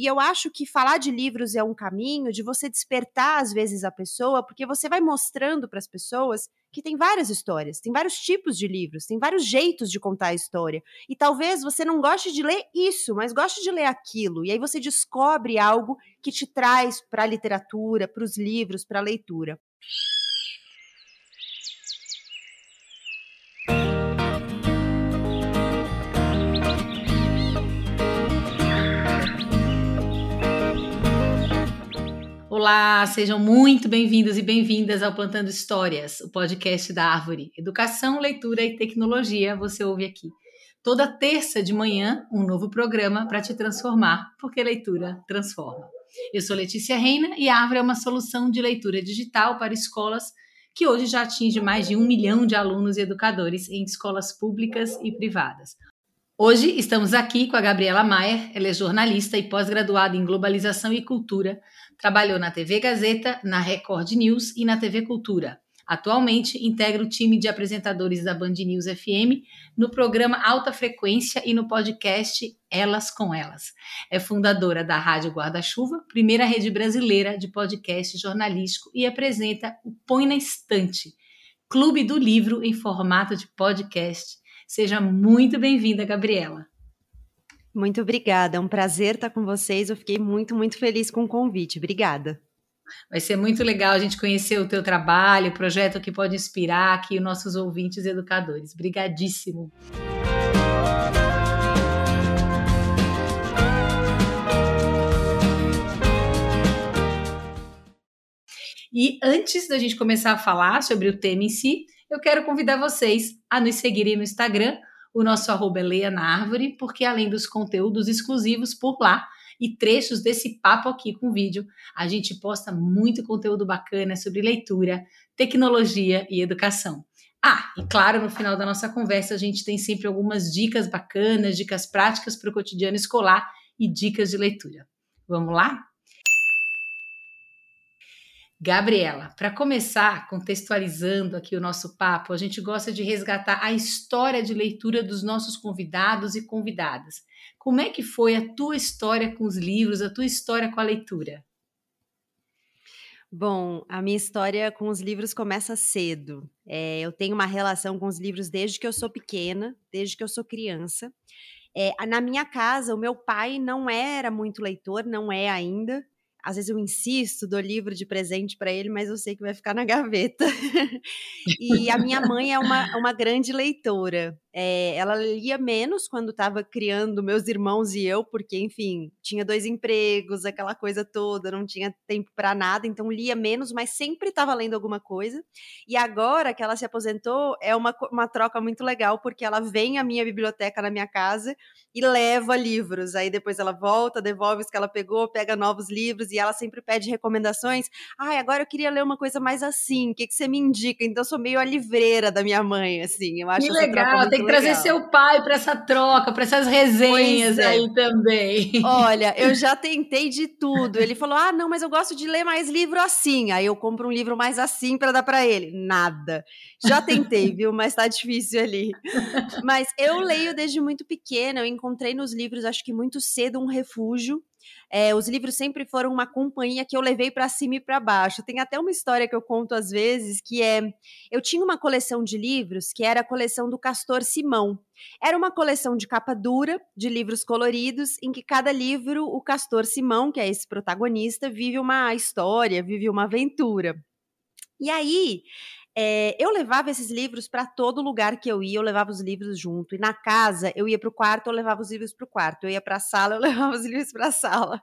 e eu acho que falar de livros é um caminho de você despertar às vezes a pessoa, porque você vai mostrando para as pessoas que tem várias histórias, tem vários tipos de livros, tem vários jeitos de contar a história. E talvez você não goste de ler isso, mas goste de ler aquilo. E aí você descobre algo que te traz para a literatura, para os livros, para a leitura. Olá, sejam muito bem-vindos e bem-vindas ao Plantando Histórias, o podcast da Árvore. Educação, leitura e tecnologia, você ouve aqui. Toda terça de manhã, um novo programa para te transformar, porque leitura transforma. Eu sou Letícia Reina e a Árvore é uma solução de leitura digital para escolas que hoje já atinge mais de um milhão de alunos e educadores em escolas públicas e privadas. Hoje estamos aqui com a Gabriela Maier, ela é jornalista e pós-graduada em globalização e cultura, trabalhou na TV Gazeta, na Record News e na TV Cultura. Atualmente integra o time de apresentadores da Band News FM no programa Alta Frequência e no podcast Elas com Elas. É fundadora da Rádio Guarda-Chuva, primeira rede brasileira de podcast jornalístico e apresenta o Põe na Estante, clube do livro em formato de podcast Seja muito bem-vinda, Gabriela. Muito obrigada, é um prazer estar com vocês. Eu fiquei muito, muito feliz com o convite. Obrigada. Vai ser muito legal a gente conhecer o teu trabalho, o projeto que pode inspirar aqui os nossos ouvintes educadores. Obrigadíssimo. E antes da gente começar a falar sobre o tema em si, eu quero convidar vocês a nos seguirem no Instagram. O nosso arroba é Leia na Árvore, porque além dos conteúdos exclusivos por lá e trechos desse papo aqui com vídeo, a gente posta muito conteúdo bacana sobre leitura, tecnologia e educação. Ah, e claro, no final da nossa conversa a gente tem sempre algumas dicas bacanas, dicas práticas para o cotidiano escolar e dicas de leitura. Vamos lá? Gabriela, para começar, contextualizando aqui o nosso papo, a gente gosta de resgatar a história de leitura dos nossos convidados e convidadas. Como é que foi a tua história com os livros, a tua história com a leitura? Bom, a minha história com os livros começa cedo. É, eu tenho uma relação com os livros desde que eu sou pequena, desde que eu sou criança. É, na minha casa, o meu pai não era muito leitor, não é ainda às vezes eu insisto, dou livro de presente para ele, mas eu sei que vai ficar na gaveta. e a minha mãe é uma, uma grande leitora. É, ela lia menos quando estava criando meus irmãos e eu, porque, enfim, tinha dois empregos, aquela coisa toda, não tinha tempo para nada, então lia menos, mas sempre estava lendo alguma coisa. E agora que ela se aposentou, é uma, uma troca muito legal, porque ela vem à minha biblioteca na minha casa e leva livros. Aí depois ela volta, devolve os que ela pegou, pega novos livros e ela sempre pede recomendações. Ai, ah, agora eu queria ler uma coisa mais assim, o que, que você me indica? Então eu sou meio a livreira da minha mãe, assim. Eu acho que legal, tem que legal. trazer seu pai para essa troca, para essas resenhas é. aí também. Olha, eu já tentei de tudo. Ele falou: "Ah, não, mas eu gosto de ler mais livro assim". Aí eu compro um livro mais assim para dar para ele. Nada. Já tentei, viu, mas tá difícil ali. Mas eu leio desde muito pequena, eu encontrei nos livros acho que muito cedo um refúgio é, os livros sempre foram uma companhia que eu levei para cima e para baixo. Tem até uma história que eu conto às vezes, que é: eu tinha uma coleção de livros que era a coleção do Castor Simão. Era uma coleção de capa dura, de livros coloridos, em que cada livro, o Castor Simão, que é esse protagonista, vive uma história, vive uma aventura. E aí, é, eu levava esses livros para todo lugar que eu ia, eu levava os livros junto. E na casa, eu ia para o quarto, eu levava os livros para o quarto. Eu ia para a sala, eu levava os livros para a sala.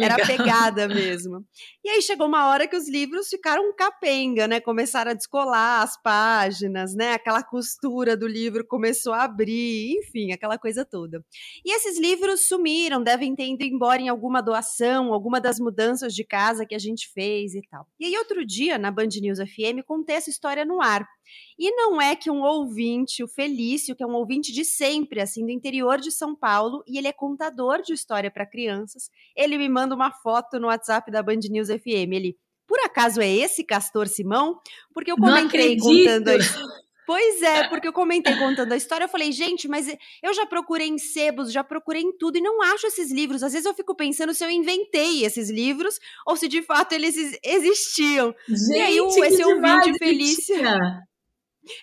Era pegada mesmo. E aí chegou uma hora que os livros ficaram capenga, né? Começaram a descolar as páginas, né? Aquela costura do livro começou a abrir, enfim, aquela coisa toda. E esses livros sumiram, devem ter ido embora em alguma doação, alguma das mudanças de casa que a gente fez e tal. E aí outro dia, na Band News FM, contei essa história no ar. E não é que um ouvinte, o Felício, que é um ouvinte de sempre, assim, do interior de São Paulo, e ele é contador de história para crianças, ele me manda uma foto no WhatsApp da Band News FM. Ele, por acaso é esse Castor Simão? Porque eu comentei contando a Pois é, porque eu comentei contando a história, eu falei, gente, mas eu já procurei em sebos, já procurei em tudo e não acho esses livros. Às vezes eu fico pensando se eu inventei esses livros ou se de fato eles existiam. Gente, e aí esse ouvinte Felícia.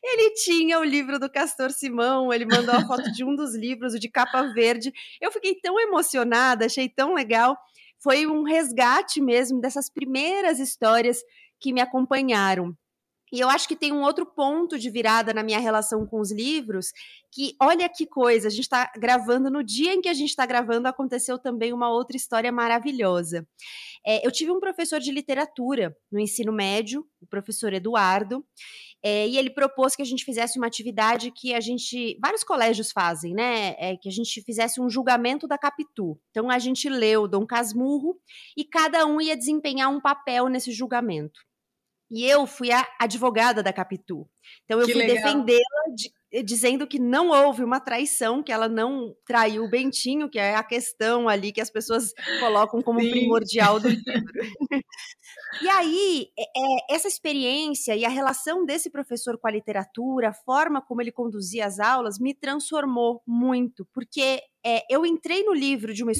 Ele tinha o livro do Castor Simão, ele mandou a foto de um dos livros, o de capa verde. Eu fiquei tão emocionada, achei tão legal. Foi um resgate mesmo dessas primeiras histórias que me acompanharam. E eu acho que tem um outro ponto de virada na minha relação com os livros, que olha que coisa, a gente está gravando, no dia em que a gente está gravando, aconteceu também uma outra história maravilhosa. É, eu tive um professor de literatura no ensino médio, o professor Eduardo, é, e ele propôs que a gente fizesse uma atividade que a gente, vários colégios fazem, né? É, que a gente fizesse um julgamento da Capitu. Então a gente leu Dom Casmurro e cada um ia desempenhar um papel nesse julgamento. E eu fui a advogada da Capitu. Então eu que fui defendê-la de, eh, dizendo que não houve uma traição, que ela não traiu o Bentinho, que é a questão ali que as pessoas colocam como Sim. primordial do livro. E aí, é, é, essa experiência e a relação desse professor com a literatura, a forma como ele conduzia as aulas, me transformou muito, porque é, eu entrei no livro de, uma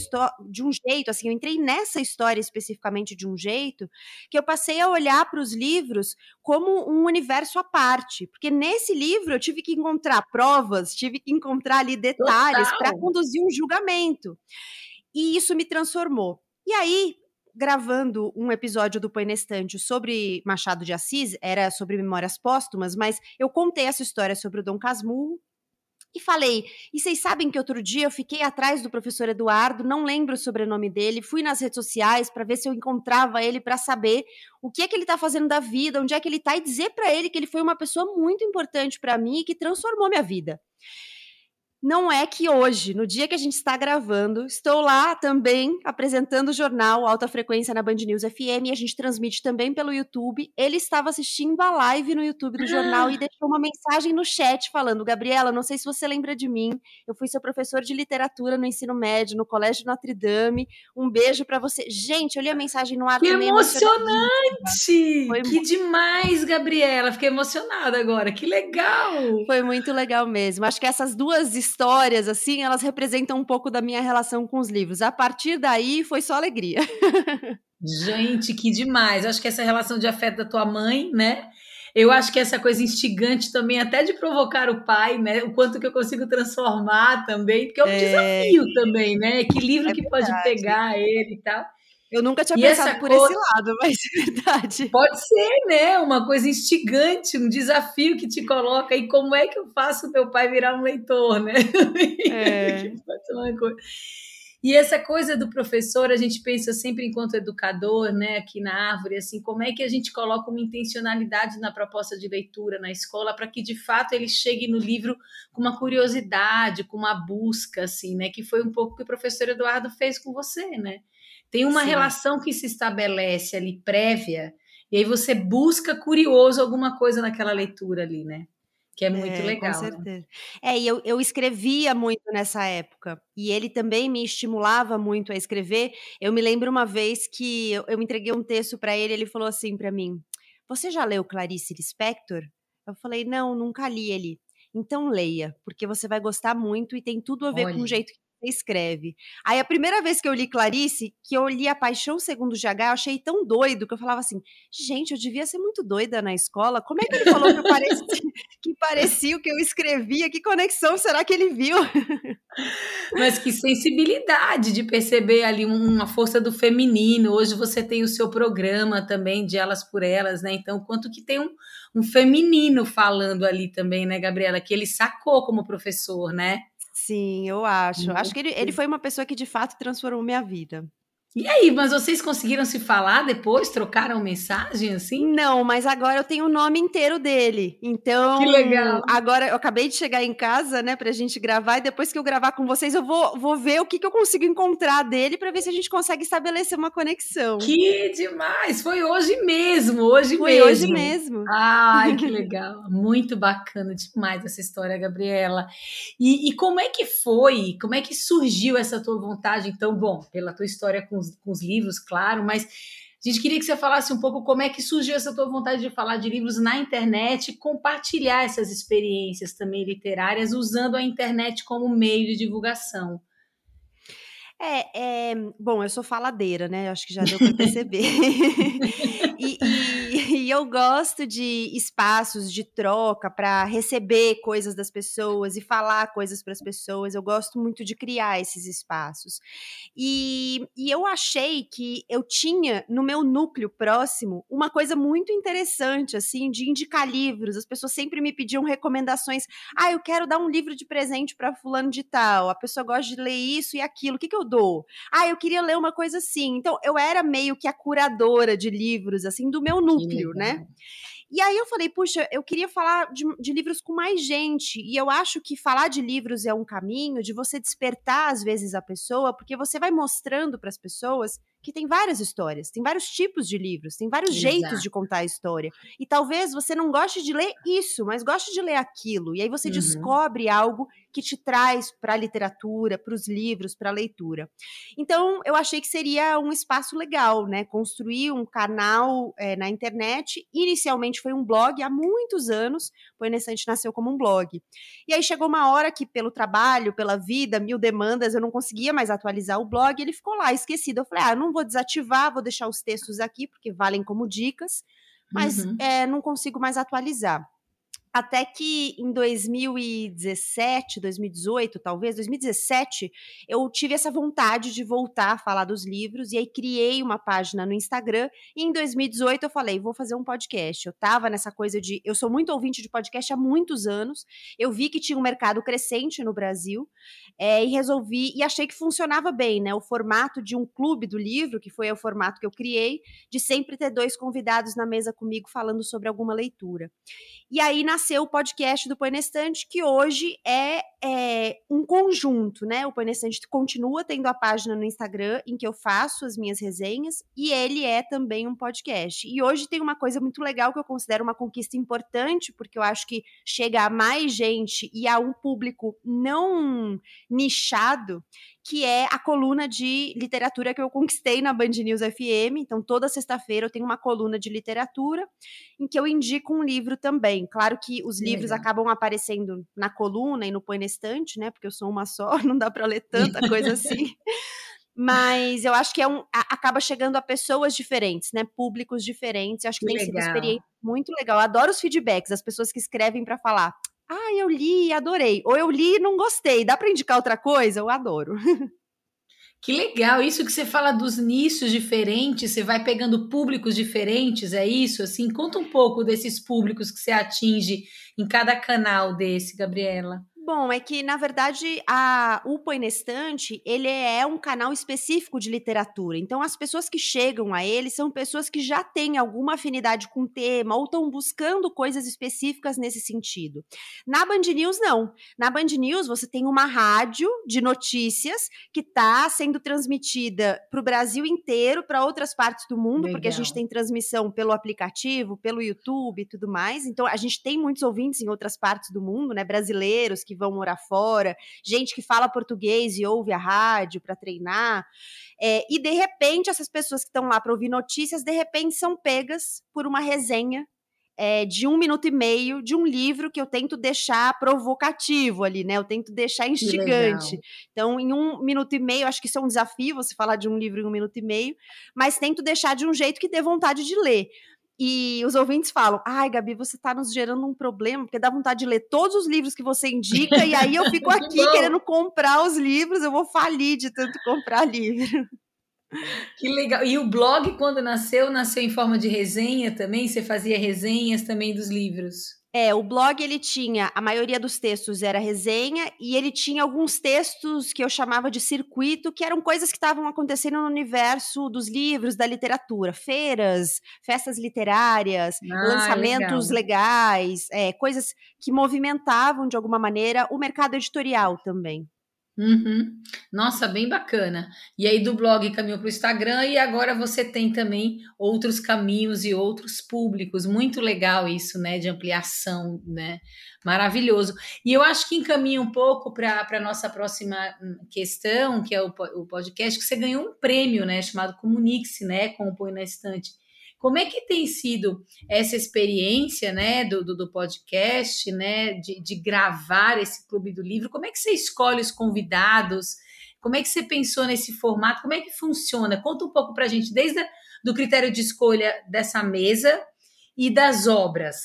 de um jeito, assim, eu entrei nessa história especificamente de um jeito, que eu passei a olhar para os livros como um universo à parte, porque nesse livro eu tive que encontrar provas, tive que encontrar ali detalhes para conduzir um julgamento. E isso me transformou. E aí, gravando um episódio do Põe na Estante sobre Machado de Assis, era sobre memórias póstumas, mas eu contei essa história sobre o Dom Casmurro e falei. E vocês sabem que outro dia eu fiquei atrás do professor Eduardo, não lembro o sobrenome dele, fui nas redes sociais para ver se eu encontrava ele para saber o que é que ele está fazendo da vida, onde é que ele está e dizer para ele que ele foi uma pessoa muito importante para mim e que transformou minha vida. Não é que hoje, no dia que a gente está gravando, estou lá também apresentando o jornal Alta Frequência na Band News FM e a gente transmite também pelo YouTube. Ele estava assistindo a live no YouTube do jornal e deixou uma mensagem no chat falando: Gabriela, não sei se você lembra de mim, eu fui seu professor de literatura no ensino médio, no Colégio Notre Dame. Um beijo para você. Gente, eu li a mensagem no ar Que emocionante! Foi que demais, Gabriela. Fiquei emocionada agora. Que legal! Foi muito legal mesmo. Acho que essas duas histórias, assim, elas representam um pouco da minha relação com os livros. A partir daí, foi só alegria. Gente, que demais. Eu acho que essa relação de afeto da tua mãe, né? Eu acho que essa coisa instigante também, até de provocar o pai, né? O quanto que eu consigo transformar também, porque é um é... desafio também, né? Que livro é que pode pegar ele e tal. Eu nunca tinha e pensado por coisa... esse lado, mas é verdade. Pode ser, né? Uma coisa instigante, um desafio que te coloca. E como é que eu faço meu pai virar um leitor, né? É. E essa coisa do professor, a gente pensa sempre enquanto educador, né, aqui na árvore, assim, como é que a gente coloca uma intencionalidade na proposta de leitura na escola para que de fato ele chegue no livro com uma curiosidade, com uma busca, assim, né, que foi um pouco o que o professor Eduardo fez com você, né? Tem uma Sim. relação que se estabelece ali prévia, e aí você busca curioso alguma coisa naquela leitura ali, né? Que é muito é, legal. Com né? certeza. Né? É, e eu, eu escrevia muito nessa época. E ele também me estimulava muito a escrever. Eu me lembro uma vez que eu, eu entreguei um texto para ele, ele falou assim para mim: Você já leu Clarice Lispector? Eu falei: Não, nunca li ele. Então leia, porque você vai gostar muito e tem tudo a ver Olha. com o jeito que escreve. Aí a primeira vez que eu li Clarice, que eu li A Paixão Segundo GH, eu achei tão doido que eu falava assim: gente, eu devia ser muito doida na escola. Como é que ele falou que, parecia, que parecia o que eu escrevia? Que conexão será que ele viu? Mas que sensibilidade de perceber ali uma força do feminino. Hoje você tem o seu programa também de Elas por Elas, né? Então, quanto que tem um, um feminino falando ali também, né, Gabriela? Que ele sacou como professor, né? Sim, eu acho. Acho que ele, ele foi uma pessoa que de fato transformou minha vida. E aí, mas vocês conseguiram se falar depois? Trocaram mensagem assim? Não, mas agora eu tenho o nome inteiro dele. Então. Que legal. Agora eu acabei de chegar em casa, né, pra gente gravar, e depois que eu gravar com vocês, eu vou, vou ver o que, que eu consigo encontrar dele para ver se a gente consegue estabelecer uma conexão. Que demais! Foi hoje mesmo, hoje Foi mesmo. Foi hoje mesmo. Ai, que legal. Muito bacana demais essa história, Gabriela. E, e como é que foi? Como é que surgiu essa tua vontade? Então, bom, pela tua história com os, com os livros, claro, mas a gente queria que você falasse um pouco como é que surgiu essa tua vontade de falar de livros na internet e compartilhar essas experiências também literárias usando a internet como meio de divulgação. É, é, bom, eu sou faladeira, né? Acho que já deu para perceber. e, e, eu gosto de espaços de troca para receber coisas das pessoas e falar coisas para as pessoas. Eu gosto muito de criar esses espaços. E, e eu achei que eu tinha no meu núcleo próximo uma coisa muito interessante, assim, de indicar livros. As pessoas sempre me pediam recomendações. Ah, eu quero dar um livro de presente para fulano de tal. A pessoa gosta de ler isso e aquilo. O que, que eu dou? Ah, eu queria ler uma coisa assim. Então, eu era meio que a curadora de livros, assim, do meu núcleo, né? E aí eu falei, puxa, eu queria falar de, de, livros com mais gente. E eu acho que falar de livros é um caminho de você despertar, às vezes, a pessoa, porque você vai mostrando para as pessoas que tem várias histórias, tem vários tipos de livros, tem vários Exato. jeitos de contar a história. E talvez você não goste de ler isso, mas goste de ler aquilo. E aí você uhum. descobre algo que te traz para a literatura, para os livros, para a leitura. Então, eu achei que seria um espaço legal, né? Construir um canal é, na internet. Inicialmente foi um blog há muitos anos. O Inestante nasceu como um blog. E aí chegou uma hora que, pelo trabalho, pela vida, mil demandas, eu não conseguia mais atualizar o blog. Ele ficou lá esquecido. Eu falei, ah, não vou desativar, vou deixar os textos aqui, porque valem como dicas, mas uhum. é, não consigo mais atualizar. Até que em 2017, 2018, talvez, 2017, eu tive essa vontade de voltar a falar dos livros e aí criei uma página no Instagram. E em 2018 eu falei, vou fazer um podcast. Eu tava nessa coisa de. Eu sou muito ouvinte de podcast há muitos anos. Eu vi que tinha um mercado crescente no Brasil é, e resolvi. E achei que funcionava bem, né? O formato de um clube do livro, que foi o formato que eu criei, de sempre ter dois convidados na mesa comigo falando sobre alguma leitura. E aí, na nasceu o podcast do Põe que hoje é, é, um conjunto, né? O Põe continua tendo a página no Instagram em que eu faço as minhas resenhas e ele é também um podcast. E hoje tem uma coisa muito legal que eu considero uma conquista importante, porque eu acho que chega a mais gente e a um público não nichado, que é a coluna de literatura que eu conquistei na Band News FM. Então, toda sexta-feira eu tenho uma coluna de literatura em que eu indico um livro também. Claro que os livros Legal. acabam aparecendo na coluna e no põe estante, né? Porque eu sou uma só, não dá para ler tanta coisa assim. Mas eu acho que é um, acaba chegando a pessoas diferentes, né? Públicos diferentes. Eu acho que, que tem legal. sido uma experiência muito legal. Eu adoro os feedbacks, as pessoas que escrevem para falar. Ah, eu li adorei. Ou eu li e não gostei. Dá para indicar outra coisa? Eu adoro. Que legal, isso que você fala dos nichos diferentes, você vai pegando públicos diferentes, é isso? Assim, conta um pouco desses públicos que você atinge em cada canal desse, Gabriela. Bom, é que, na verdade, a UPA Inestante, ele é um canal específico de literatura. Então, as pessoas que chegam a ele são pessoas que já têm alguma afinidade com o tema ou estão buscando coisas específicas nesse sentido. Na Band News, não. Na Band News, você tem uma rádio de notícias que está sendo transmitida para o Brasil inteiro, para outras partes do mundo, Legal. porque a gente tem transmissão pelo aplicativo, pelo YouTube e tudo mais. Então, a gente tem muitos ouvintes em outras partes do mundo, né? Brasileiros que vão morar fora, gente que fala português e ouve a rádio para treinar. É, e de repente, essas pessoas que estão lá para ouvir notícias, de repente são pegas por uma resenha é, de um minuto e meio de um livro que eu tento deixar provocativo ali, né? Eu tento deixar instigante. Então, em um minuto e meio, acho que isso é um desafio você falar de um livro em um minuto e meio, mas tento deixar de um jeito que dê vontade de ler. E os ouvintes falam: ai, Gabi, você está nos gerando um problema, porque dá vontade de ler todos os livros que você indica, e aí eu fico aqui querendo comprar os livros, eu vou falir de tanto comprar livro. Que legal. E o blog, quando nasceu, nasceu em forma de resenha também? Você fazia resenhas também dos livros? É, o blog ele tinha, a maioria dos textos era resenha e ele tinha alguns textos que eu chamava de circuito, que eram coisas que estavam acontecendo no universo dos livros, da literatura, feiras, festas literárias, ah, lançamentos legal. legais, é, coisas que movimentavam de alguma maneira o mercado editorial também. Uhum. Nossa, bem bacana. E aí do blog caminhou para o Instagram e agora você tem também outros caminhos e outros públicos. Muito legal isso, né? De ampliação, né? Maravilhoso. E eu acho que encaminha um pouco para a nossa próxima hum, questão, que é o, o podcast, que você ganhou um prêmio, né? Chamado Comunique-se, né? Com o Põe na Estante. Como é que tem sido essa experiência, né, do, do, do podcast, né, de, de, gravar esse clube do livro? Como é que você escolhe os convidados? Como é que você pensou nesse formato? Como é que funciona? Conta um pouco para a gente, desde a, do critério de escolha dessa mesa e das obras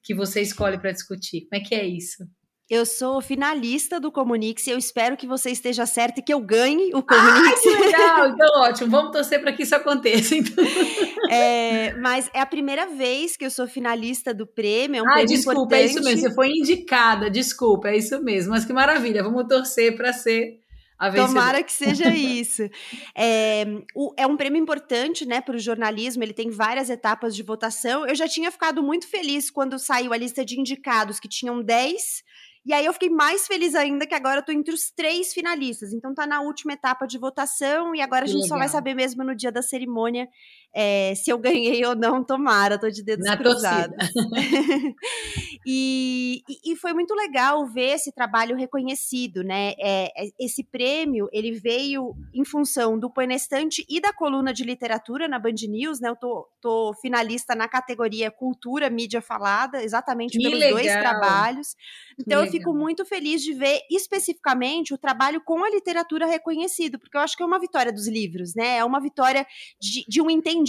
que você escolhe para discutir. Como é que é isso? Eu sou finalista do Comunix e eu espero que você esteja certa e que eu ganhe o Comunix. Ah, legal! Então, ótimo. Vamos torcer para que isso aconteça. Então. É, mas é a primeira vez que eu sou finalista do prêmio. É um ah, desculpa, importante. é isso mesmo. Você foi indicada. Desculpa, é isso mesmo. Mas que maravilha. Vamos torcer para ser Tomara que seja isso. É, o, é um prêmio importante, né, para o jornalismo. Ele tem várias etapas de votação. Eu já tinha ficado muito feliz quando saiu a lista de indicados, que tinham 10 e aí eu fiquei mais feliz ainda que agora eu tô entre os três finalistas. Então tá na última etapa de votação e agora a gente só vai saber mesmo no dia da cerimônia é, se eu ganhei ou não, tomara, tô de dedos na cruzados. e, e, foi muito legal ver esse trabalho reconhecido, né? É, esse prêmio, ele veio em função do Poenestante e da coluna de literatura na Band News, né? Eu tô, tô finalista na categoria Cultura, Mídia Falada, exatamente que pelos legal. dois trabalhos. Então eu fico muito feliz de ver especificamente o trabalho com a literatura reconhecido, porque eu acho que é uma vitória dos livros, né? É uma vitória de, de um entendimento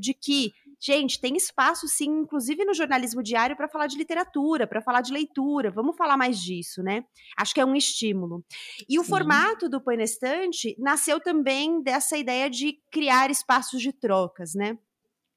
de que gente, tem espaço sim, inclusive no jornalismo diário, para falar de literatura, para falar de leitura. Vamos falar mais disso, né? Acho que é um estímulo. E sim. o formato do Põe Estante nasceu também dessa ideia de criar espaços de trocas, né?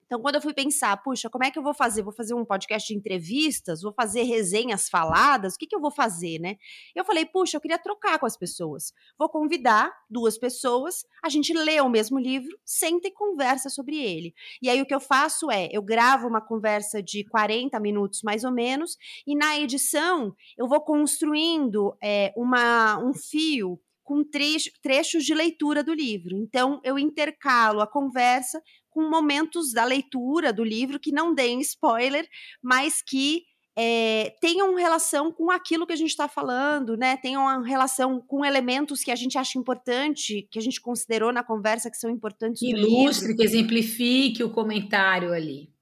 Então, quando eu fui pensar, puxa, como é que eu vou fazer? Vou fazer um podcast de entrevistas? Vou fazer resenhas faladas? O que, que eu vou fazer, né? Eu falei, puxa, eu queria trocar com as pessoas. Vou convidar duas pessoas, a gente lê o mesmo livro, senta e conversa sobre ele. E aí o que eu faço é, eu gravo uma conversa de 40 minutos mais ou menos, e na edição eu vou construindo é, uma, um fio com trecho, trechos de leitura do livro. Então, eu intercalo a conversa com momentos da leitura do livro que não deem spoiler, mas que é, tenham relação com aquilo que a gente está falando, né? Tenham relação com elementos que a gente acha importante, que a gente considerou na conversa que são importantes. Que ilustre, que exemplifique o comentário ali.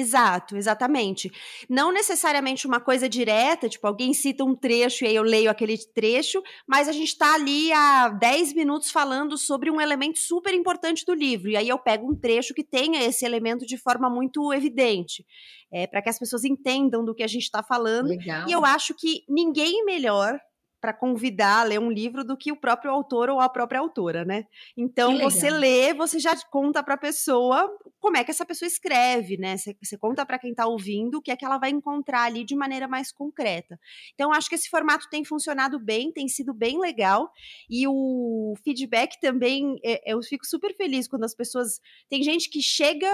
Exato, exatamente. Não necessariamente uma coisa direta, tipo, alguém cita um trecho e aí eu leio aquele trecho, mas a gente está ali há 10 minutos falando sobre um elemento super importante do livro, e aí eu pego um trecho que tenha esse elemento de forma muito evidente, é, para que as pessoas entendam do que a gente está falando. Legal. E eu acho que ninguém melhor para convidar a ler um livro do que o próprio autor ou a própria autora, né? Então você lê, você já conta para a pessoa como é que essa pessoa escreve, né? Você, você conta para quem está ouvindo o que é que ela vai encontrar ali de maneira mais concreta. Então acho que esse formato tem funcionado bem, tem sido bem legal e o feedback também é, eu fico super feliz quando as pessoas tem gente que chega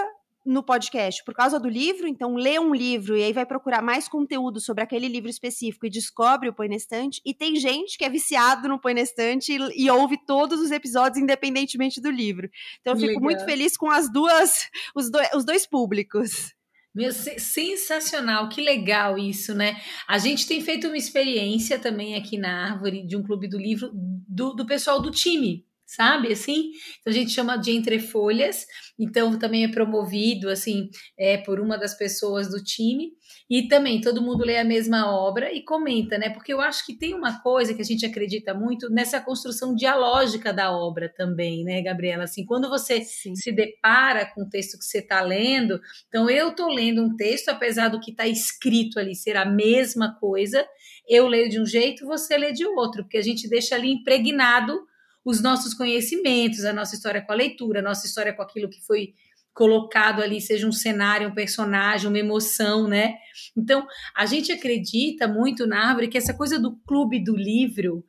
no podcast por causa do livro, então lê um livro e aí vai procurar mais conteúdo sobre aquele livro específico e descobre o Põe na Estante. E tem gente que é viciado no Põe na Estante e, e ouve todos os episódios independentemente do livro. Então eu fico Legal. muito feliz com as duas, os, do, os dois públicos. Meu, sensacional, que legal isso, né? A gente tem feito uma experiência também aqui na Árvore de um clube do livro do, do pessoal do time, sabe? Assim, então a gente chama de entre folhas. Então também é promovido assim é, por uma das pessoas do time e também todo mundo lê a mesma obra e comenta, né? Porque eu acho que tem uma coisa que a gente acredita muito nessa construção dialógica da obra também, né, Gabriela? Assim, quando você Sim. se depara com o texto que você está lendo, então eu estou lendo um texto, apesar do que está escrito ali ser a mesma coisa, eu leio de um jeito, você lê de outro, porque a gente deixa ali impregnado os nossos conhecimentos, a nossa história com a leitura, a nossa história com aquilo que foi colocado ali, seja um cenário, um personagem, uma emoção, né? Então, a gente acredita muito na árvore que essa coisa do clube do livro,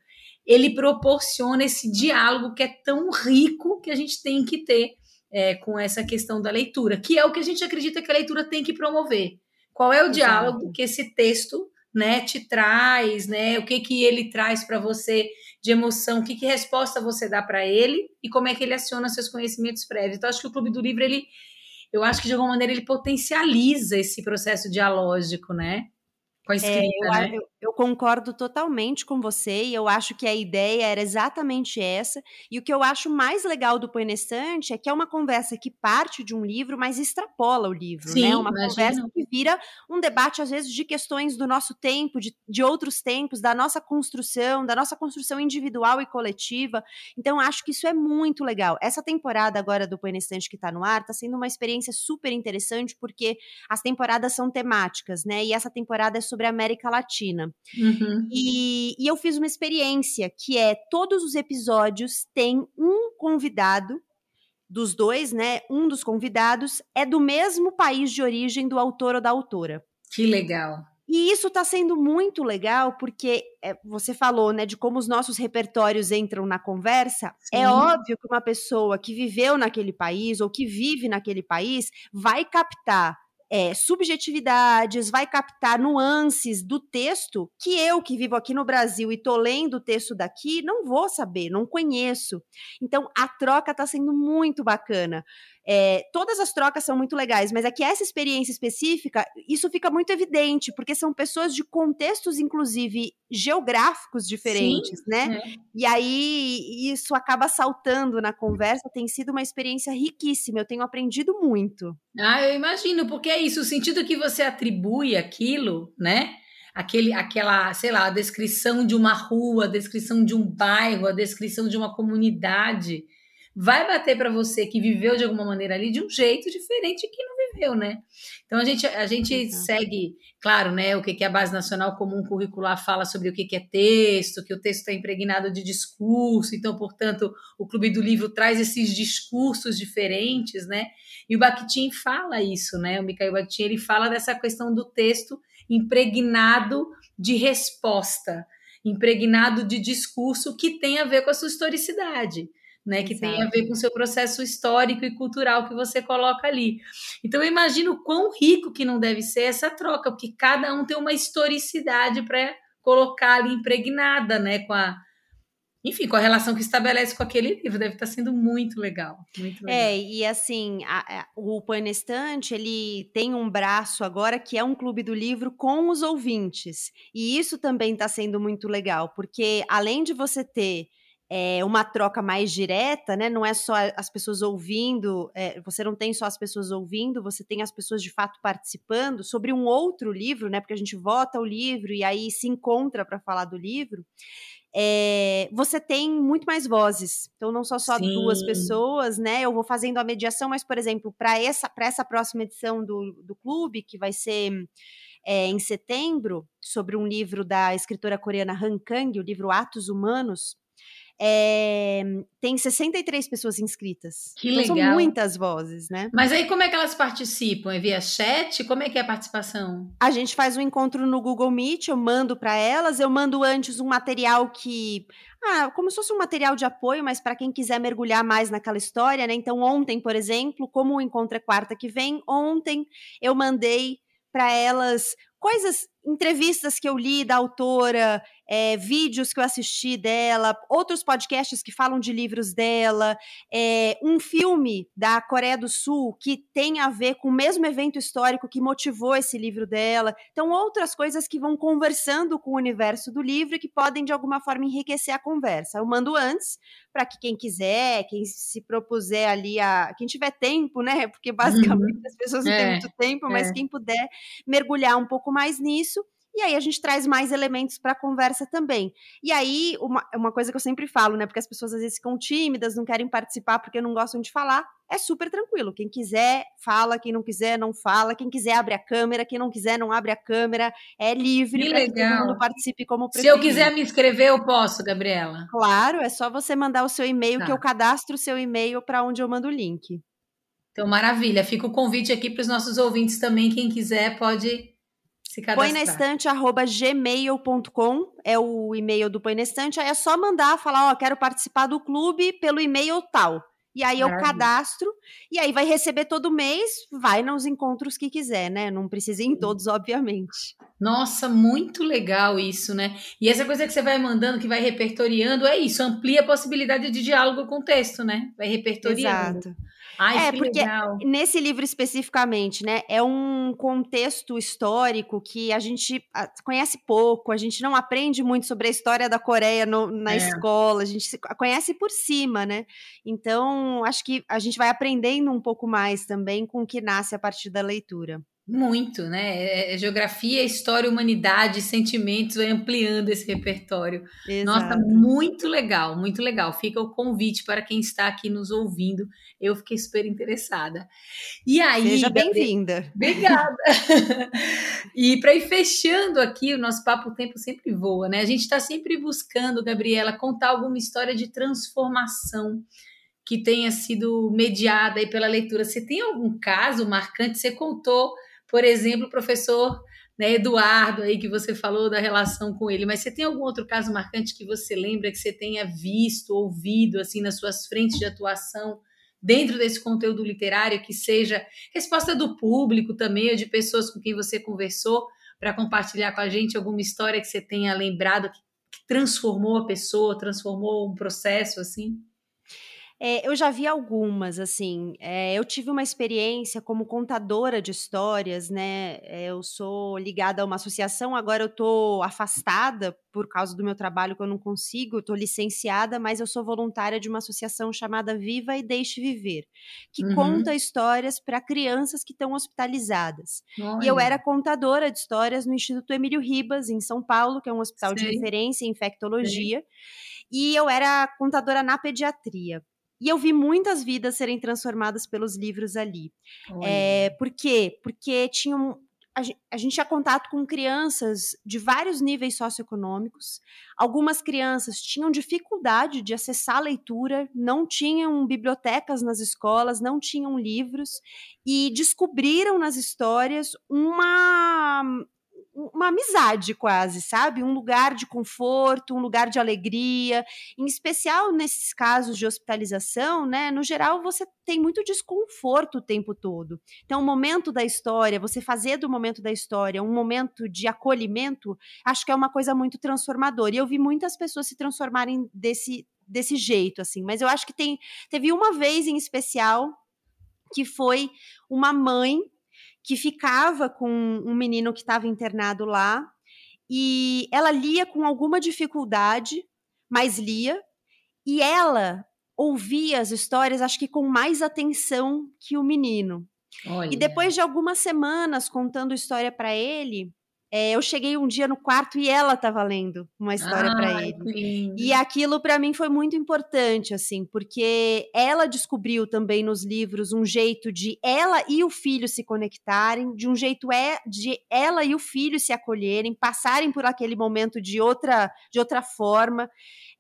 ele proporciona esse diálogo que é tão rico que a gente tem que ter é, com essa questão da leitura, que é o que a gente acredita que a leitura tem que promover. Qual é o Exato. diálogo que esse texto né, te traz, né? O que que ele traz para você de emoção, que, que resposta você dá para ele e como é que ele aciona seus conhecimentos prévios. Então, acho que o Clube do Livro, ele, eu acho que de alguma maneira ele potencializa esse processo dialógico, né? Com a escrita, é, eu, né? eu, eu, concordo totalmente com você e eu acho que a ideia era exatamente essa. E o que eu acho mais legal do Poenestante é que é uma conversa que parte de um livro, mas extrapola o livro, Sim, né? Uma conversa que vira um debate, às vezes, de questões do nosso tempo, de, de outros tempos, da nossa construção, da nossa construção individual e coletiva. Então, acho que isso é muito legal. Essa temporada agora do Poenestante que está no ar está sendo uma experiência super interessante, porque as temporadas são temáticas, né? E essa temporada é sobre sobre a América Latina. Uhum. E, e eu fiz uma experiência que é todos os episódios têm um convidado dos dois, né? Um dos convidados é do mesmo país de origem do autor ou da autora. Que legal. E isso está sendo muito legal porque é, você falou, né, de como os nossos repertórios entram na conversa. É Sim. É óbvio que uma pessoa que viveu naquele país ou que vive naquele país vai captar é, subjetividades, vai captar nuances do texto que eu, que vivo aqui no Brasil e tô lendo o texto daqui, não vou saber, não conheço. Então, a troca está sendo muito bacana. É, todas as trocas são muito legais, mas aqui essa experiência específica, isso fica muito evidente, porque são pessoas de contextos, inclusive, geográficos diferentes, Sim, né? É. E aí isso acaba saltando na conversa, tem sido uma experiência riquíssima, eu tenho aprendido muito. Ah, eu imagino, porque é isso, o sentido que você atribui aquilo, né? Aquele, aquela, sei lá, a descrição de uma rua, a descrição de um bairro, a descrição de uma comunidade vai bater para você que viveu de alguma maneira ali de um jeito diferente de que não viveu, né? Então a gente, a gente Exato. segue, claro, né, o que, que a Base Nacional Comum Curricular fala sobre o que, que é texto, que o texto está impregnado de discurso, então, portanto, o Clube do Livro traz esses discursos diferentes, né? E o Bakhtin fala isso, né? O Mikhail Bakhtin, ele fala dessa questão do texto impregnado de resposta, impregnado de discurso que tem a ver com a sua historicidade né, que tem a ver com o seu processo histórico e cultural que você coloca ali. Então eu imagino o quão rico que não deve ser essa troca, porque cada um tem uma historicidade para colocar ali impregnada, né, com a enfim, com a relação que estabelece com aquele livro, deve estar sendo muito legal. Muito legal. É, e assim, a, a, o Panestante, ele tem um braço agora que é um clube do livro com os ouvintes. E isso também está sendo muito legal, porque além de você ter é, uma troca mais direta, né? Não é só as pessoas ouvindo, é, você não tem só as pessoas ouvindo, você tem as pessoas de fato participando sobre um outro livro, né? Porque a gente vota o livro e aí se encontra para falar do livro. É, você tem muito mais vozes. Então, não são só Sim. duas pessoas, né? Eu vou fazendo a mediação, mas, por exemplo, para essa, essa próxima edição do, do clube, que vai ser é, em setembro, sobre um livro da escritora coreana Han Kang, o livro Atos Humanos, é, tem 63 pessoas inscritas. Que então, legal. São muitas vozes, né? Mas aí como é que elas participam? É via chat? Como é que é a participação? A gente faz um encontro no Google Meet, eu mando para elas, eu mando antes um material que ah, como se fosse um material de apoio, mas para quem quiser mergulhar mais naquela história, né? Então, ontem, por exemplo, como o encontro é quarta que vem, ontem eu mandei para elas coisas, entrevistas que eu li da autora, é, vídeos que eu assisti dela, outros podcasts que falam de livros dela, é, um filme da Coreia do Sul que tem a ver com o mesmo evento histórico que motivou esse livro dela. Então, outras coisas que vão conversando com o universo do livro e que podem, de alguma forma, enriquecer a conversa. Eu mando antes para que quem quiser, quem se propuser ali, a, quem tiver tempo, né? Porque basicamente uhum. as pessoas não é, têm muito tempo, mas é. quem puder mergulhar um pouco mais nisso e aí a gente traz mais elementos para a conversa também. E aí, uma, uma coisa que eu sempre falo, né? Porque as pessoas às vezes ficam tímidas, não querem participar porque não gostam de falar. É super tranquilo. Quem quiser, fala. Quem não quiser, não fala. Quem quiser, abre a câmera. Quem não quiser, não abre a câmera. É livre para que todo mundo participe como preferir. Se eu quiser me inscrever, eu posso, Gabriela? Claro, é só você mandar o seu e-mail, tá. que eu cadastro o seu e-mail para onde eu mando o link. Então, maravilha. Fica o convite aqui para os nossos ouvintes também. Quem quiser pode Põe na estante, arroba gmail.com, é o e-mail do Põe na estante, aí é só mandar, falar, ó, quero participar do clube pelo e-mail tal. E aí eu cadastro, e aí vai receber todo mês, vai nos encontros que quiser, né? Não precisa ir em todos, obviamente. Nossa, muito legal isso, né? E essa coisa que você vai mandando, que vai repertoriando, é isso, amplia a possibilidade de diálogo com o texto, né? Vai repertoriando. Exato. Ai, é, porque legal. nesse livro especificamente, né, é um contexto histórico que a gente ah, conhece pouco, a gente não aprende muito sobre a história da Coreia no, na é. escola, a gente conhece por cima, né? Então, acho que a gente vai aprendendo um pouco mais também com o que nasce a partir da leitura. Muito, né? É, é, geografia, história, humanidade, sentimentos, vai ampliando esse repertório. Exato. Nossa, muito legal, muito legal. Fica o convite para quem está aqui nos ouvindo. Eu fiquei super interessada. E aí. Seja bem-vinda. Obrigada. e para ir fechando aqui, o nosso papo, o tempo sempre voa, né? A gente está sempre buscando, Gabriela, contar alguma história de transformação que tenha sido mediada aí pela leitura. Você tem algum caso marcante? Você contou por exemplo, o professor né, Eduardo aí que você falou da relação com ele, mas você tem algum outro caso marcante que você lembra que você tenha visto, ouvido assim nas suas frentes de atuação dentro desse conteúdo literário que seja resposta do público também ou de pessoas com quem você conversou para compartilhar com a gente alguma história que você tenha lembrado que, que transformou a pessoa, transformou um processo assim? É, eu já vi algumas, assim. É, eu tive uma experiência como contadora de histórias, né? É, eu sou ligada a uma associação, agora eu estou afastada por causa do meu trabalho, que eu não consigo, estou licenciada, mas eu sou voluntária de uma associação chamada Viva e Deixe Viver, que uhum. conta histórias para crianças que estão hospitalizadas. Olha. E eu era contadora de histórias no Instituto Emílio Ribas, em São Paulo, que é um hospital Sei. de referência em infectologia. Sei. E eu era contadora na pediatria. E eu vi muitas vidas serem transformadas pelos livros ali. É, por quê? Porque tinham. A gente tinha contato com crianças de vários níveis socioeconômicos. Algumas crianças tinham dificuldade de acessar a leitura, não tinham bibliotecas nas escolas, não tinham livros, e descobriram nas histórias uma, uma amizade quase, sabe? Um lugar de conforto, um lugar de alegria. Em especial nesses casos de hospitalização, né? No geral, você tem muito desconforto o tempo todo. Então, o momento da história, você fazer do momento da história um momento de acolhimento, acho que é uma coisa muito transformadora. E eu vi muitas pessoas se transformarem desse, desse jeito, assim. Mas eu acho que tem, teve uma vez em especial que foi uma mãe que ficava com um menino que estava internado lá e ela lia com alguma dificuldade, mas lia, e ela ouvia as histórias, acho que com mais atenção que o menino. Olha. E depois de algumas semanas contando história para ele, é, eu cheguei um dia no quarto e ela estava lendo uma história ah, para ele. E aquilo para mim foi muito importante, assim, porque ela descobriu também nos livros um jeito de ela e o filho se conectarem, de um jeito é de ela e o filho se acolherem, passarem por aquele momento de outra de outra forma.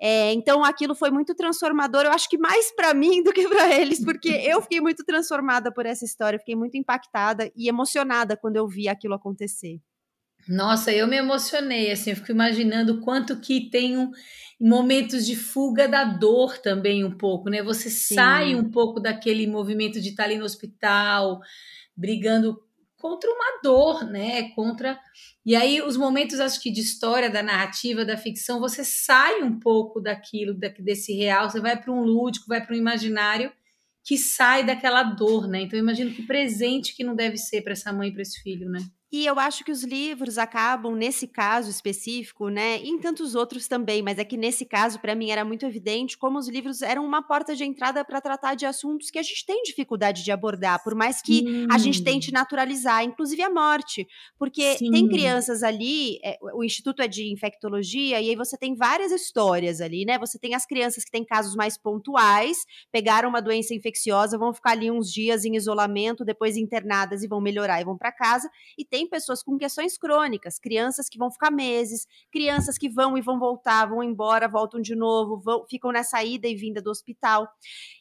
É, então aquilo foi muito transformador. Eu acho que mais para mim do que para eles, porque eu fiquei muito transformada por essa história, fiquei muito impactada e emocionada quando eu vi aquilo acontecer. Nossa, eu me emocionei, assim, eu fico imaginando quanto que tem um, momentos de fuga da dor também um pouco, né? Você Sim. sai um pouco daquele movimento de estar ali no hospital, brigando contra uma dor, né? Contra e aí os momentos, acho que de história, da narrativa, da ficção, você sai um pouco daquilo, desse real, você vai para um lúdico, vai para um imaginário que sai daquela dor, né? Então eu imagino que presente que não deve ser para essa mãe e para esse filho, né? E eu acho que os livros acabam, nesse caso específico, né, e em tantos outros também, mas é que nesse caso, para mim, era muito evidente como os livros eram uma porta de entrada para tratar de assuntos que a gente tem dificuldade de abordar, por mais que Sim. a gente tente naturalizar, inclusive a morte. Porque Sim. tem crianças ali, é, o Instituto é de Infectologia, e aí você tem várias histórias ali, né? Você tem as crianças que têm casos mais pontuais, pegaram uma doença infecciosa, vão ficar ali uns dias em isolamento, depois internadas e vão melhorar e vão para casa, e tem tem pessoas com questões crônicas, crianças que vão ficar meses, crianças que vão e vão voltar, vão embora, voltam de novo, vão, ficam nessa ida e vinda do hospital.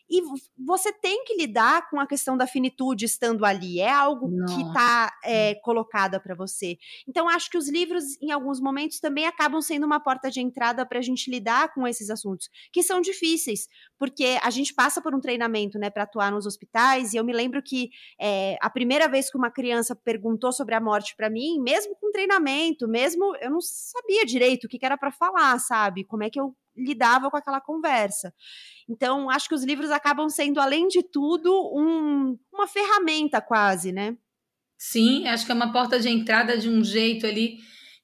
E você tem que lidar com a questão da finitude estando ali. É algo Nossa. que está é, colocada para você. Então, acho que os livros, em alguns momentos, também acabam sendo uma porta de entrada para a gente lidar com esses assuntos, que são difíceis, porque a gente passa por um treinamento né, para atuar nos hospitais, e eu me lembro que é, a primeira vez que uma criança perguntou sobre a morte para mim, mesmo com treinamento, mesmo eu não sabia direito o que, que era para falar, sabe? Como é que eu lidava com aquela conversa. Então, acho que os livros acabam sendo, além de tudo, um, uma ferramenta quase, né? Sim, acho que é uma porta de entrada de um jeito ali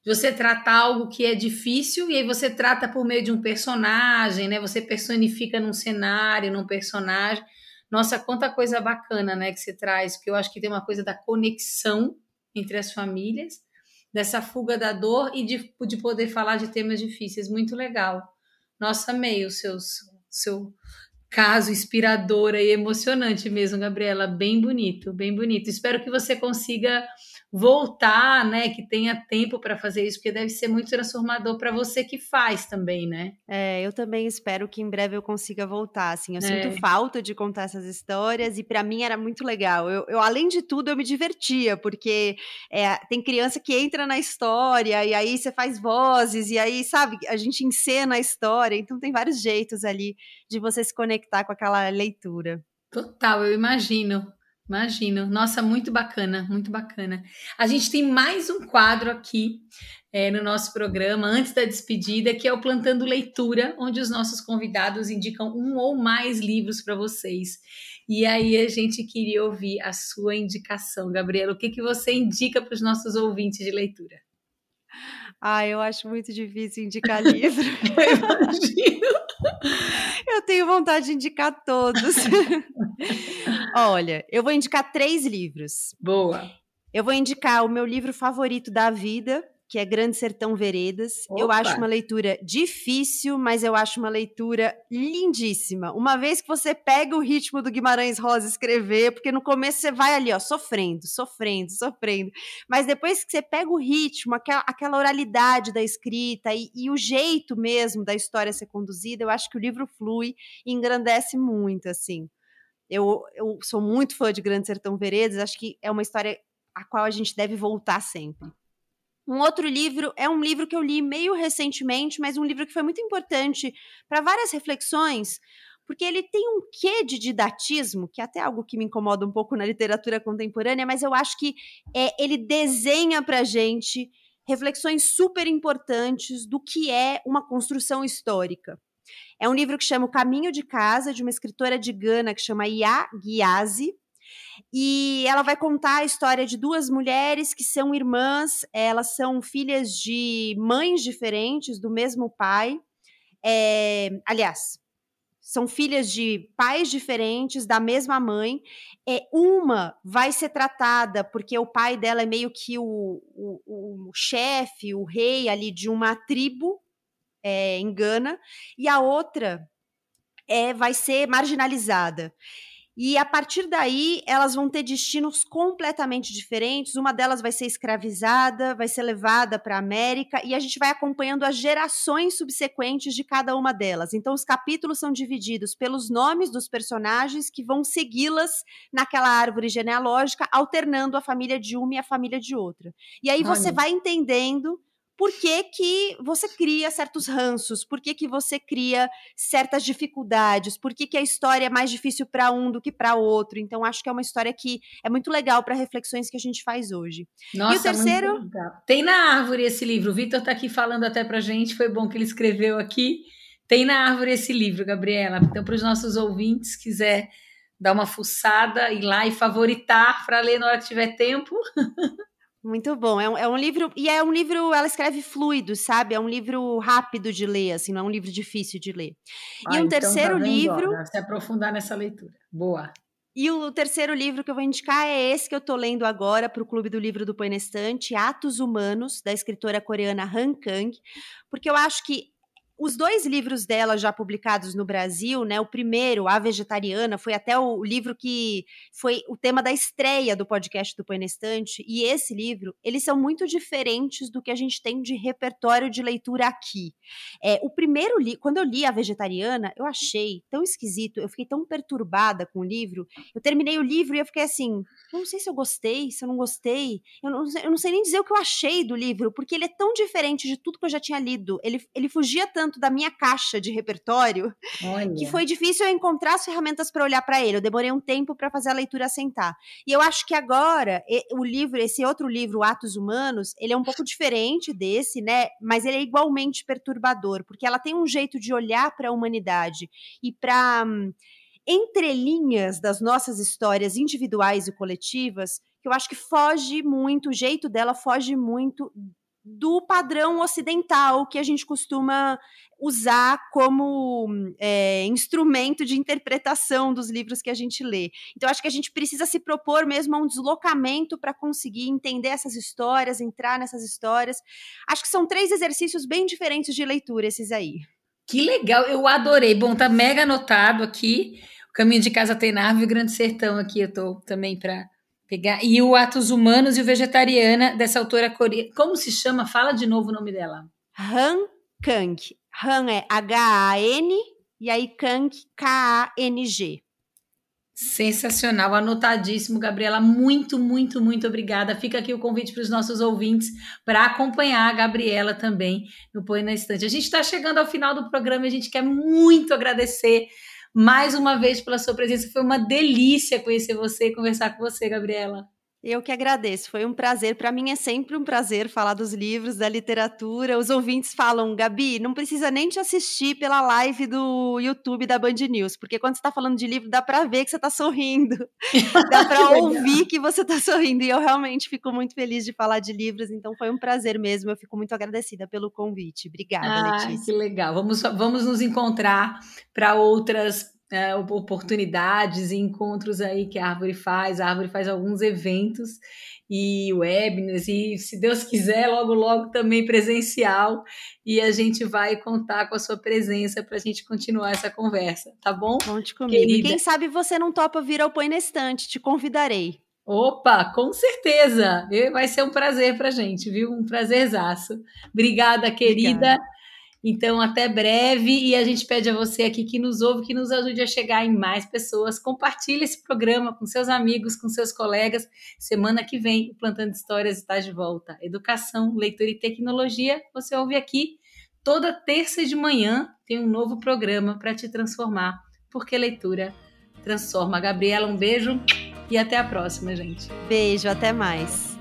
você tratar algo que é difícil e aí você trata por meio de um personagem, né? Você personifica num cenário, num personagem. Nossa, quanta coisa bacana, né, que você traz, porque eu acho que tem uma coisa da conexão entre as famílias, dessa fuga da dor e de, de poder falar de temas difíceis. Muito legal. Nossa, amei o seu caso inspirador e emocionante mesmo, Gabriela. Bem bonito, bem bonito. Espero que você consiga voltar, né, que tenha tempo para fazer isso, porque deve ser muito transformador para você que faz também, né? É, eu também espero que em breve eu consiga voltar, assim, eu é. sinto falta de contar essas histórias e para mim era muito legal. Eu, eu, além de tudo, eu me divertia, porque é, tem criança que entra na história e aí você faz vozes e aí, sabe, a gente encena a história, então tem vários jeitos ali de você se conectar com aquela leitura. Total, eu imagino. Imagino. Nossa, muito bacana, muito bacana. A gente tem mais um quadro aqui é, no nosso programa, antes da despedida, que é o Plantando Leitura, onde os nossos convidados indicam um ou mais livros para vocês. E aí a gente queria ouvir a sua indicação, Gabriela. O que, que você indica para os nossos ouvintes de leitura? Ah, eu acho muito difícil indicar livro. eu imagino. Eu tenho vontade de indicar todos. Olha, eu vou indicar três livros. Boa. Eu vou indicar o meu livro favorito da vida, que é Grande Sertão Veredas. Opa. Eu acho uma leitura difícil, mas eu acho uma leitura lindíssima. Uma vez que você pega o ritmo do Guimarães Rosa escrever, porque no começo você vai ali, ó, sofrendo, sofrendo, sofrendo. Mas depois que você pega o ritmo, aquela, aquela oralidade da escrita e, e o jeito mesmo da história ser conduzida, eu acho que o livro flui e engrandece muito, assim. Eu, eu sou muito fã de Grande Sertão Veredas, acho que é uma história a qual a gente deve voltar sempre. Um outro livro é um livro que eu li meio recentemente, mas um livro que foi muito importante para várias reflexões, porque ele tem um quê de didatismo, que é até algo que me incomoda um pouco na literatura contemporânea, mas eu acho que é, ele desenha para a gente reflexões super importantes do que é uma construção histórica. É um livro que chama O Caminho de Casa, de uma escritora de Gana que chama Ia Guiazi, e ela vai contar a história de duas mulheres que são irmãs, elas são filhas de mães diferentes, do mesmo pai. É, aliás, são filhas de pais diferentes, da mesma mãe. É, uma vai ser tratada porque o pai dela é meio que o, o, o chefe, o rei ali de uma tribo é, em Gana, e a outra é, vai ser marginalizada. E a partir daí, elas vão ter destinos completamente diferentes. Uma delas vai ser escravizada, vai ser levada para a América, e a gente vai acompanhando as gerações subsequentes de cada uma delas. Então, os capítulos são divididos pelos nomes dos personagens que vão segui-las naquela árvore genealógica, alternando a família de uma e a família de outra. E aí você Olha. vai entendendo por que, que você cria certos ranços, por que, que você cria certas dificuldades, por que, que a história é mais difícil para um do que para outro. Então, acho que é uma história que é muito legal para reflexões que a gente faz hoje. Nossa, e o terceiro. Tem na árvore esse livro. O Vitor está aqui falando até para gente, foi bom que ele escreveu aqui. Tem na árvore esse livro, Gabriela. Então, para os nossos ouvintes, quiser dar uma fuçada, ir lá e favoritar para ler na hora que tiver tempo. Muito bom. É um, é um, livro. E é um livro, ela escreve fluido, sabe? É um livro rápido de ler, assim, não é um livro difícil de ler. Ah, e um então terceiro tá livro. se aprofundar nessa leitura. Boa. E o terceiro livro que eu vou indicar é esse que eu estou lendo agora para o Clube do Livro do Põe na Estante, Atos Humanos, da escritora coreana Han Kang, porque eu acho que os dois livros dela já publicados no Brasil, né? O primeiro, A Vegetariana, foi até o livro que foi o tema da estreia do podcast do Põe. E esse livro, eles são muito diferentes do que a gente tem de repertório de leitura aqui. É, o primeiro livro, quando eu li A Vegetariana, eu achei tão esquisito, eu fiquei tão perturbada com o livro. Eu terminei o livro e eu fiquei assim, eu não sei se eu gostei, se eu não gostei. Eu não, eu não sei nem dizer o que eu achei do livro, porque ele é tão diferente de tudo que eu já tinha lido. Ele, ele fugia tanto da minha caixa de repertório Olha. que foi difícil eu encontrar as ferramentas para olhar para ele. Eu demorei um tempo para fazer a leitura sentar. E eu acho que agora o livro, esse outro livro, Atos Humanos, ele é um pouco diferente desse, né? Mas ele é igualmente perturbador, porque ela tem um jeito de olhar para a humanidade e para hum, entrelinhas das nossas histórias individuais e coletivas, que eu acho que foge muito, o jeito dela foge muito do padrão ocidental que a gente costuma usar como é, instrumento de interpretação dos livros que a gente lê. Então, acho que a gente precisa se propor mesmo a um deslocamento para conseguir entender essas histórias, entrar nessas histórias. Acho que são três exercícios bem diferentes de leitura, esses aí. Que legal, eu adorei. Bom, tá mega anotado aqui. O Caminho de Casa tem na Árvore, o Grande Sertão aqui, eu tô também para pegar. E o Atos Humanos e o Vegetariana, dessa autora coreana. Como se chama? Fala de novo o nome dela. Han Kang. Han é H-A-N e aí Kang, K-A-N-G. Sensacional, anotadíssimo, Gabriela. Muito, muito, muito obrigada. Fica aqui o convite para os nossos ouvintes para acompanhar a Gabriela também no Põe na Estante. A gente está chegando ao final do programa e a gente quer muito agradecer mais uma vez pela sua presença. Foi uma delícia conhecer você e conversar com você, Gabriela. Eu que agradeço, foi um prazer. Para mim é sempre um prazer falar dos livros, da literatura. Os ouvintes falam, Gabi, não precisa nem te assistir pela live do YouTube da Band News, porque quando você está falando de livro, dá para ver que você está sorrindo, dá para ouvir que você está sorrindo. E eu realmente fico muito feliz de falar de livros, então foi um prazer mesmo. Eu fico muito agradecida pelo convite. Obrigada, ah, Letícia. Que legal. Vamos, vamos nos encontrar para outras é, oportunidades e encontros aí que a Árvore faz. A Árvore faz alguns eventos e webinars, e se Deus quiser, logo, logo também presencial. E a gente vai contar com a sua presença para a gente continuar essa conversa, tá bom? Conte comigo. Querida. E quem sabe você não topa vir ao Põe na Estante, te convidarei. Opa, com certeza! Vai ser um prazer para gente, viu? Um prazerzaço. Obrigada, querida. Obrigada. Então, até breve e a gente pede a você aqui que nos ouve, que nos ajude a chegar em mais pessoas. Compartilhe esse programa com seus amigos, com seus colegas. Semana que vem, o Plantando Histórias está de volta. Educação, leitura e tecnologia, você ouve aqui. Toda terça de manhã tem um novo programa para te transformar, porque leitura transforma. Gabriela, um beijo e até a próxima, gente. Beijo, até mais.